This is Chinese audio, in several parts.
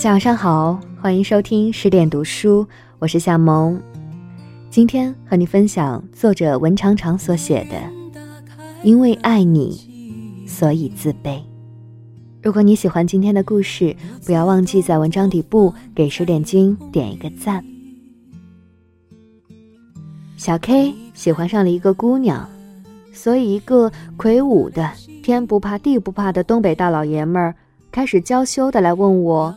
家晚上好，欢迎收听十点读书，我是夏萌。今天和你分享作者文长长所写的《因为爱你，所以自卑》。如果你喜欢今天的故事，不要忘记在文章底部给十点君点一个赞。小 K 喜欢上了一个姑娘，所以一个魁梧的、天不怕地不怕的东北大老爷们儿开始娇羞的来问我，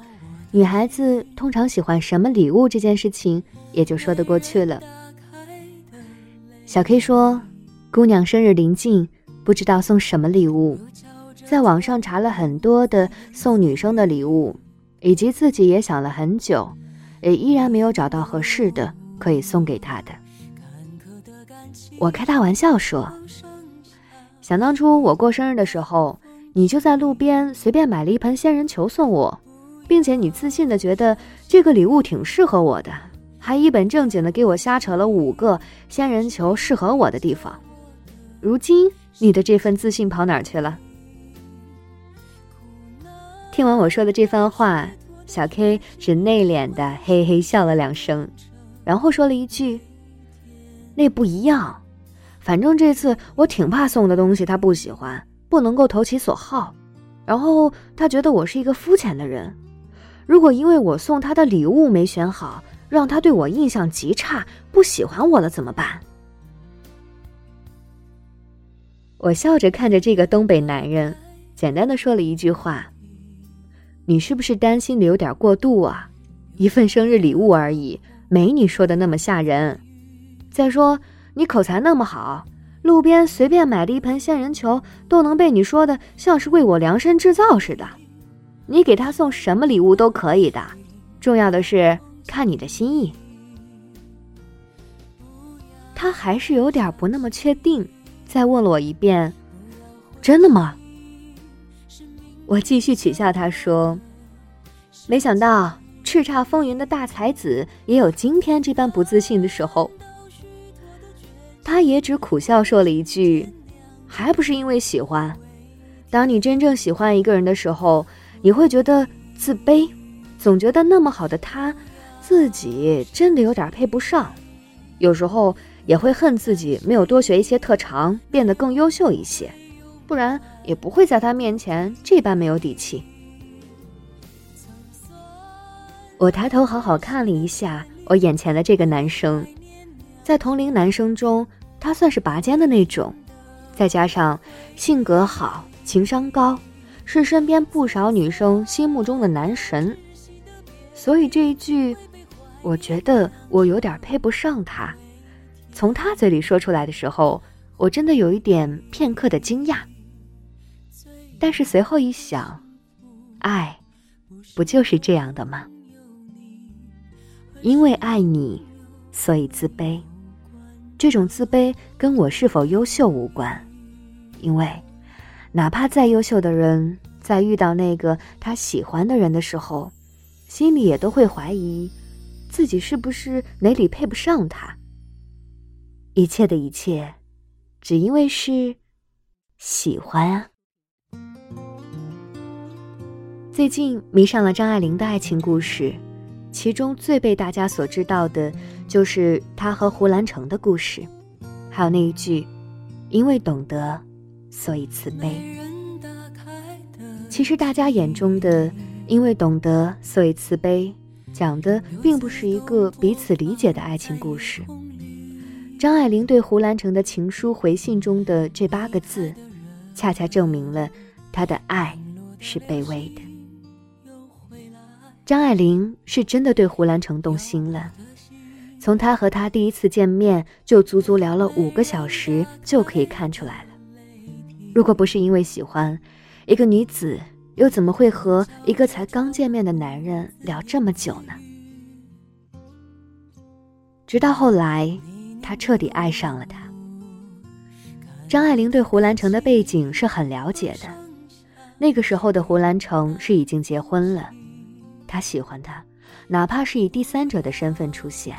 女孩子通常喜欢什么礼物这件事情，也就说得过去了。小 K 说，姑娘生日临近，不知道送什么礼物。在网上查了很多的送女生的礼物，以及自己也想了很久，也依然没有找到合适的可以送给她的。我开大玩笑说：“想当初我过生日的时候，你就在路边随便买了一盆仙人球送我，并且你自信的觉得这个礼物挺适合我的，还一本正经的给我瞎扯了五个仙人球适合我的地方。如今你的这份自信跑哪去了？”听完我说的这番话，小 K 只内敛的嘿嘿笑了两声，然后说了一句：“那不一样，反正这次我挺怕送的东西他不喜欢，不能够投其所好。然后他觉得我是一个肤浅的人，如果因为我送他的礼物没选好，让他对我印象极差，不喜欢我了怎么办？”我笑着看着这个东北男人，简单的说了一句话。你是不是担心的有点过度啊？一份生日礼物而已，没你说的那么吓人。再说你口才那么好，路边随便买的一盆仙人球都能被你说的像是为我量身制造似的。你给他送什么礼物都可以的，重要的是看你的心意。他还是有点不那么确定，再问了我一遍：“真的吗？”我继续取笑他说：“没想到叱咤风云的大才子也有今天这般不自信的时候。”他也只苦笑说了一句：“还不是因为喜欢。当你真正喜欢一个人的时候，你会觉得自卑，总觉得那么好的他，自己真的有点配不上。有时候也会恨自己没有多学一些特长，变得更优秀一些。”不然也不会在他面前这般没有底气。我抬头好好看了一下我眼前的这个男生，在同龄男生中，他算是拔尖的那种，再加上性格好、情商高，是身边不少女生心目中的男神。所以这一句，我觉得我有点配不上他，从他嘴里说出来的时候，我真的有一点片刻的惊讶。但是随后一想，爱，不就是这样的吗？因为爱你，所以自卑。这种自卑跟我是否优秀无关，因为，哪怕再优秀的人，在遇到那个他喜欢的人的时候，心里也都会怀疑，自己是不是哪里配不上他。一切的一切，只因为是喜欢啊。最近迷上了张爱玲的爱情故事，其中最被大家所知道的，就是她和胡兰成的故事，还有那一句“因为懂得，所以慈悲”。其实大家眼中的“因为懂得，所以慈悲”，讲的并不是一个彼此理解的爱情故事。张爱玲对胡兰成的情书回信中的这八个字，恰恰证明了她的爱是卑微的。张爱玲是真的对胡兰成动心了，从他和他第一次见面就足足聊了五个小时，就可以看出来了。如果不是因为喜欢，一个女子又怎么会和一个才刚见面的男人聊这么久呢？直到后来，他彻底爱上了他。张爱玲对胡兰成的背景是很了解的，那个时候的胡兰成是已经结婚了。他喜欢他，哪怕是以第三者的身份出现。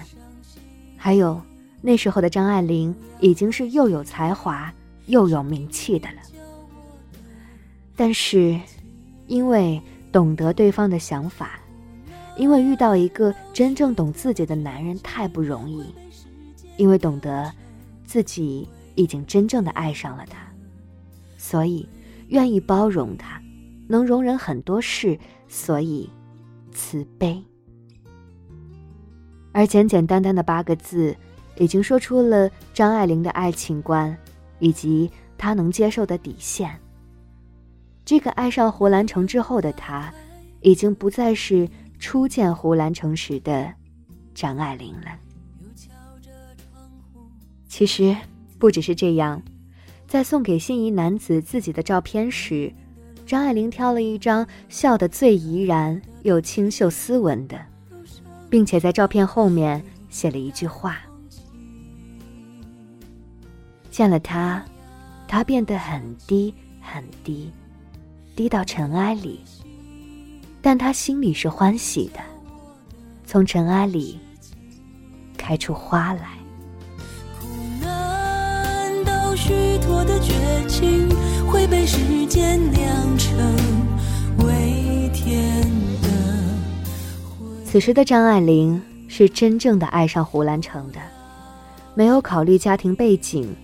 还有那时候的张爱玲已经是又有才华又有名气的了。但是，因为懂得对方的想法，因为遇到一个真正懂自己的男人太不容易，因为懂得自己已经真正的爱上了他，所以愿意包容他，能容忍很多事，所以慈悲。而简简单单的八个字，已经说出了张爱玲的爱情观，以及他能接受的底线。这个爱上胡兰成之后的他，已经不再是初见胡兰成时的张爱玲了。其实不只是这样，在送给心仪男子自己的照片时，张爱玲挑了一张笑得最怡然又清秀斯文的。并且在照片后面写了一句话：“见了他，他变得很低很低，低到尘埃里。但他心里是欢喜的，从尘埃里开出花来。”虚脱的绝情会被时间酿成微甜。此时的张爱玲是真正的爱上胡兰成的，没有考虑家庭背景，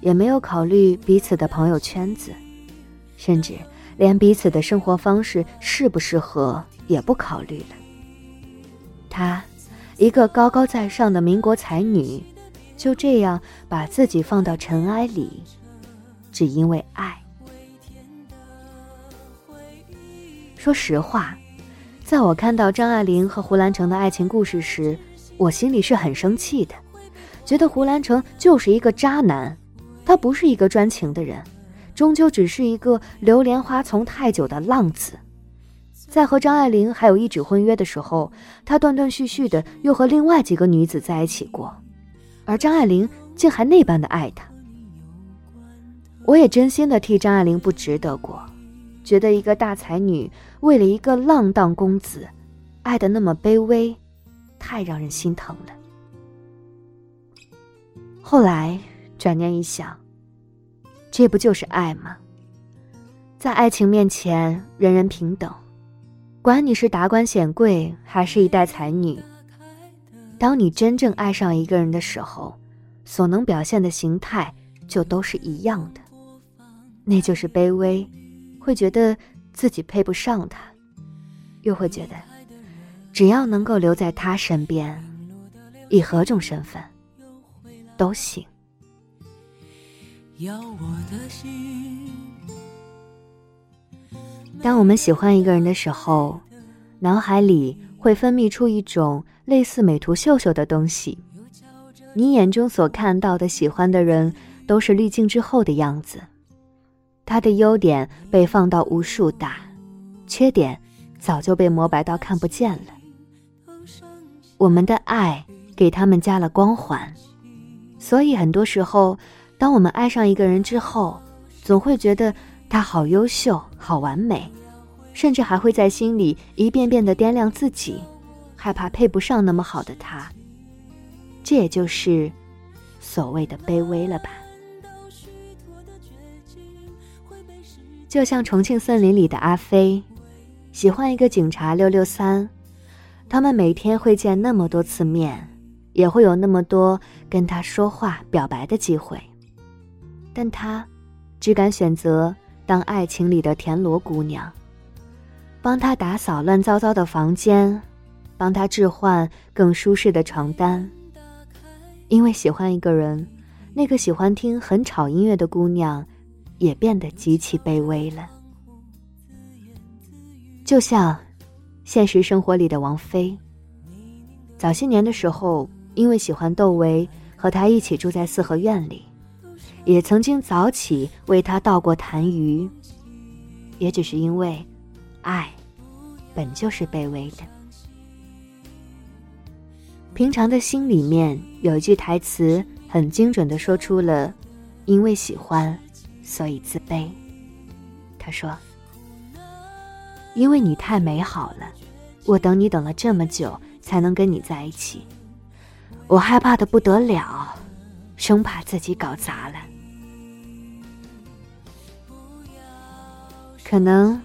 也没有考虑彼此的朋友圈子，甚至连彼此的生活方式适不适合也不考虑了。她，一个高高在上的民国才女，就这样把自己放到尘埃里，只因为爱。说实话。在我看到张爱玲和胡兰成的爱情故事时，我心里是很生气的，觉得胡兰成就是一个渣男，他不是一个专情的人，终究只是一个流连花丛太久的浪子。在和张爱玲还有一纸婚约的时候，他断断续续的又和另外几个女子在一起过，而张爱玲竟还那般的爱他。我也真心的替张爱玲不值得过。觉得一个大才女为了一个浪荡公子，爱的那么卑微，太让人心疼了。后来转念一想，这不就是爱吗？在爱情面前，人人平等，管你是达官显贵还是一代才女。当你真正爱上一个人的时候，所能表现的形态就都是一样的，那就是卑微。会觉得自己配不上他，又会觉得只要能够留在他身边，以何种身份都行。要我的心当我们喜欢一个人的时候，脑海里会分泌出一种类似美图秀秀的东西，你眼中所看到的喜欢的人，都是滤镜之后的样子。他的优点被放到无数大，缺点早就被磨白到看不见了。我们的爱给他们加了光环，所以很多时候，当我们爱上一个人之后，总会觉得他好优秀、好完美，甚至还会在心里一遍遍的掂量自己，害怕配不上那么好的他。这也就是所谓的卑微了吧。就像重庆森林里的阿飞，喜欢一个警察六六三，他们每天会见那么多次面，也会有那么多跟他说话表白的机会，但他只敢选择当爱情里的田螺姑娘，帮他打扫乱糟糟的房间，帮他置换更舒适的床单。因为喜欢一个人，那个喜欢听很吵音乐的姑娘。也变得极其卑微了，就像现实生活里的王菲。早些年的时候，因为喜欢窦唯，和他一起住在四合院里，也曾经早起为他倒过痰盂，也只是因为，爱，本就是卑微的。平常的心里面有一句台词，很精准的说出了，因为喜欢。所以自卑，他说：“因为你太美好了，我等你等了这么久才能跟你在一起，我害怕的不得了，生怕自己搞砸了。可能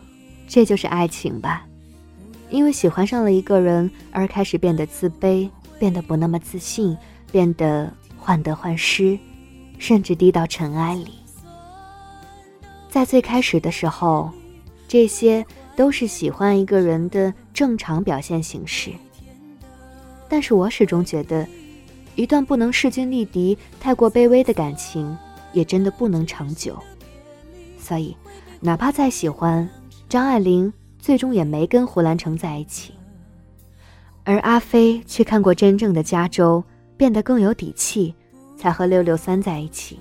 这就是爱情吧，因为喜欢上了一个人而开始变得自卑，变得不那么自信，变得患得患失，甚至低到尘埃里。在最开始的时候，这些都是喜欢一个人的正常表现形式。但是我始终觉得，一段不能势均力敌、太过卑微的感情，也真的不能长久。所以，哪怕再喜欢张爱玲，最终也没跟胡兰成在一起。而阿飞却看过真正的加州，变得更有底气，才和六六三在一起。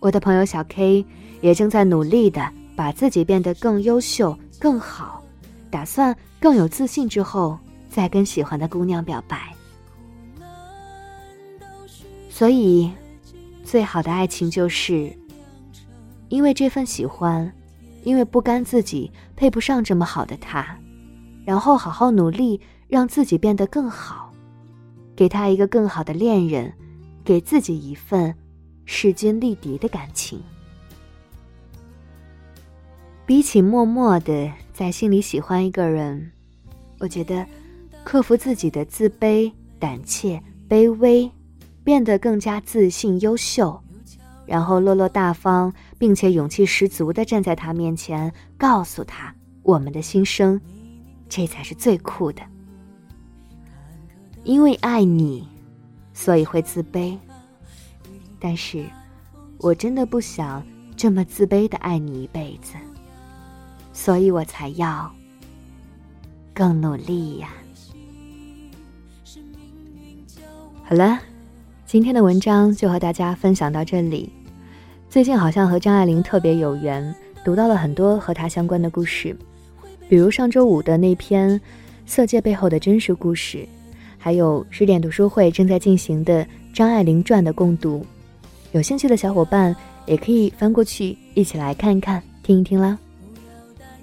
我的朋友小 K。也正在努力的把自己变得更优秀、更好，打算更有自信之后再跟喜欢的姑娘表白。所以，最好的爱情就是，因为这份喜欢，因为不甘自己配不上这么好的他，然后好好努力让自己变得更好，给他一个更好的恋人，给自己一份势均力敌的感情。比起默默的在心里喜欢一个人，我觉得克服自己的自卑、胆怯、卑微，变得更加自信、优秀，然后落落大方，并且勇气十足的站在他面前，告诉他我们的心声，这才是最酷的。因为爱你，所以会自卑，但是我真的不想这么自卑的爱你一辈子。所以我才要更努力呀。好了，今天的文章就和大家分享到这里。最近好像和张爱玲特别有缘，读到了很多和她相关的故事，比如上周五的那篇《色戒背后的真实故事》，还有十点读书会正在进行的张爱玲传的共读。有兴趣的小伙伴也可以翻过去一起来看一看、听一听啦。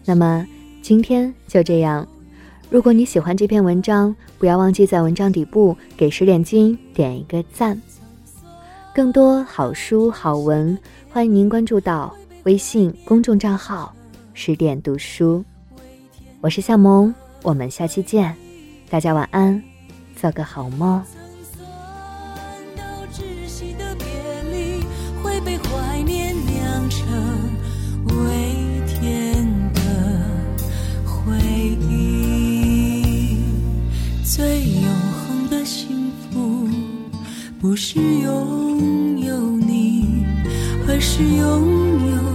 那么今天就这样。如果你喜欢这篇文章，不要忘记在文章底部给十点君点一个赞。更多好书好文，欢迎您关注到微信公众账号“十点读书”。我是夏萌，我们下期见，大家晚安，做个好梦。不是拥有你，而是拥有。